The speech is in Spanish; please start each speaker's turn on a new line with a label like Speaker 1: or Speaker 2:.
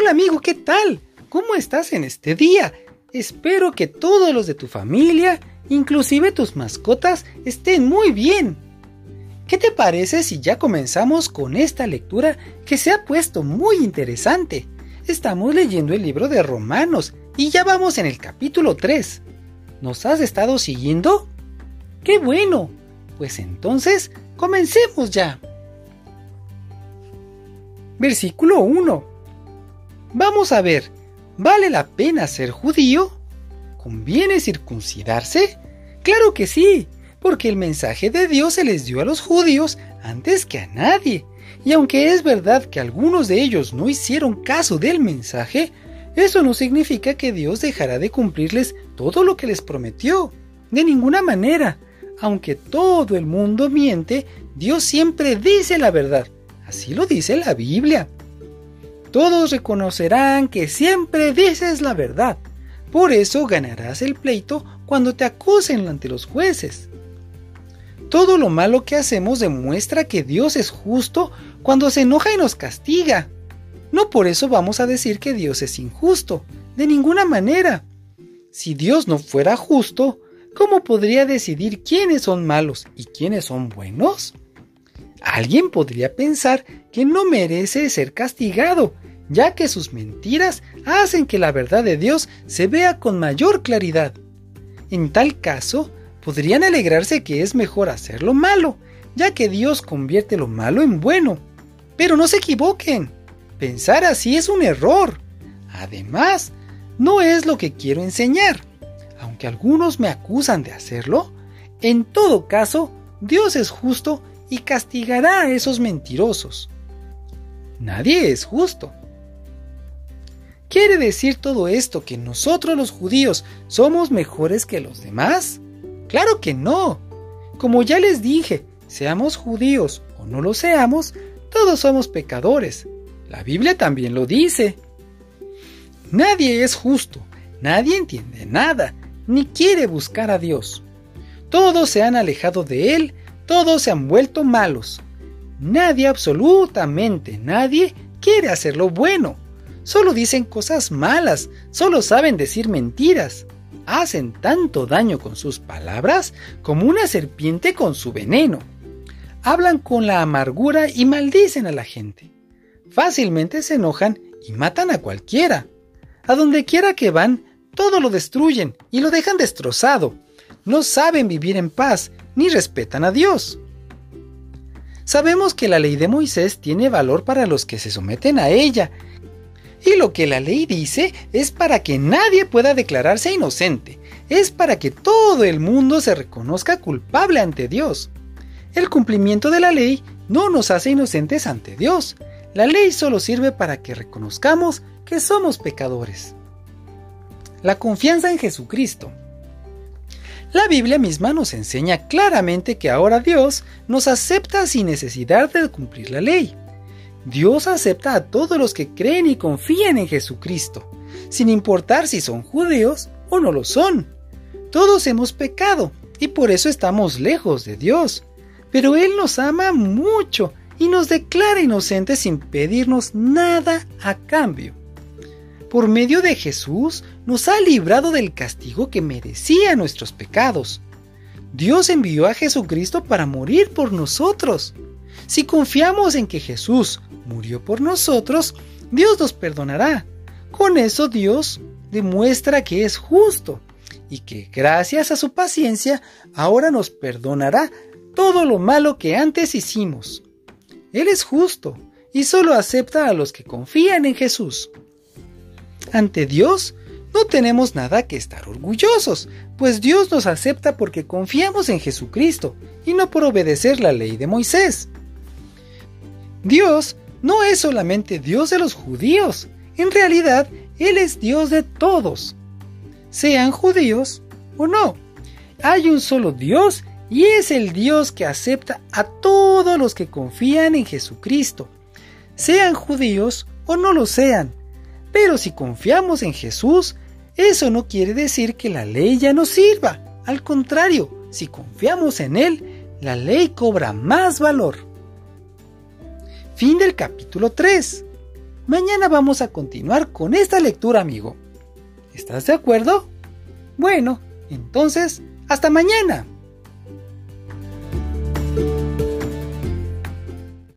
Speaker 1: Hola amigo, ¿qué tal? ¿Cómo estás en este día? Espero que todos los de tu familia, inclusive tus mascotas, estén muy bien. ¿Qué te parece si ya comenzamos con esta lectura que se ha puesto muy interesante? Estamos leyendo el libro de Romanos y ya vamos en el capítulo 3. ¿Nos has estado siguiendo? ¡Qué bueno! Pues entonces, comencemos ya. Versículo 1. Vamos a ver, ¿vale la pena ser judío? ¿Conviene circuncidarse? Claro que sí, porque el mensaje de Dios se les dio a los judíos antes que a nadie. Y aunque es verdad que algunos de ellos no hicieron caso del mensaje, eso no significa que Dios dejará de cumplirles todo lo que les prometió. De ninguna manera. Aunque todo el mundo miente, Dios siempre dice la verdad. Así lo dice la Biblia. Todos reconocerán que siempre dices la verdad. Por eso ganarás el pleito cuando te acusen ante los jueces. Todo lo malo que hacemos demuestra que Dios es justo cuando se enoja y nos castiga. No por eso vamos a decir que Dios es injusto, de ninguna manera. Si Dios no fuera justo, ¿cómo podría decidir quiénes son malos y quiénes son buenos? Alguien podría pensar que no merece ser castigado, ya que sus mentiras hacen que la verdad de Dios se vea con mayor claridad. En tal caso, podrían alegrarse que es mejor hacer lo malo, ya que Dios convierte lo malo en bueno. Pero no se equivoquen, pensar así es un error. Además, no es lo que quiero enseñar. Aunque algunos me acusan de hacerlo, en todo caso, Dios es justo y castigará a esos mentirosos. Nadie es justo. ¿Quiere decir todo esto que nosotros los judíos somos mejores que los demás? Claro que no. Como ya les dije, seamos judíos o no lo seamos, todos somos pecadores. La Biblia también lo dice. Nadie es justo, nadie entiende nada, ni quiere buscar a Dios. Todos se han alejado de Él, todos se han vuelto malos. Nadie, absolutamente nadie, quiere hacer lo bueno. Solo dicen cosas malas, solo saben decir mentiras hacen tanto daño con sus palabras como una serpiente con su veneno. Hablan con la amargura y maldicen a la gente. Fácilmente se enojan y matan a cualquiera. A donde quiera que van, todo lo destruyen y lo dejan destrozado. No saben vivir en paz ni respetan a Dios. Sabemos que la ley de Moisés tiene valor para los que se someten a ella y lo que la ley dice es para que nadie pueda declararse inocente, es para que todo el mundo se reconozca culpable ante Dios. El cumplimiento de la ley no nos hace inocentes ante Dios. La ley solo sirve para que reconozcamos que somos pecadores. La confianza en Jesucristo. La Biblia misma nos enseña claramente que ahora Dios nos acepta sin necesidad de cumplir la ley. Dios acepta a todos los que creen y confían en Jesucristo, sin importar si son judíos o no lo son. Todos hemos pecado y por eso estamos lejos de Dios. Pero Él nos ama mucho y nos declara inocentes sin pedirnos nada a cambio. Por medio de Jesús nos ha librado del castigo que merecía nuestros pecados. Dios envió a Jesucristo para morir por nosotros. Si confiamos en que Jesús murió por nosotros, Dios nos perdonará. Con eso Dios demuestra que es justo y que gracias a su paciencia ahora nos perdonará todo lo malo que antes hicimos. Él es justo y solo acepta a los que confían en Jesús. Ante Dios no tenemos nada que estar orgullosos, pues Dios nos acepta porque confiamos en Jesucristo y no por obedecer la ley de Moisés. Dios no es solamente Dios de los judíos, en realidad Él es Dios de todos, sean judíos o no. Hay un solo Dios y es el Dios que acepta a todos los que confían en Jesucristo, sean judíos o no lo sean. Pero si confiamos en Jesús, eso no quiere decir que la ley ya no sirva. Al contrario, si confiamos en Él, la ley cobra más valor. Fin del capítulo 3. Mañana vamos a continuar con esta lectura, amigo. ¿Estás de acuerdo? Bueno, entonces, hasta mañana.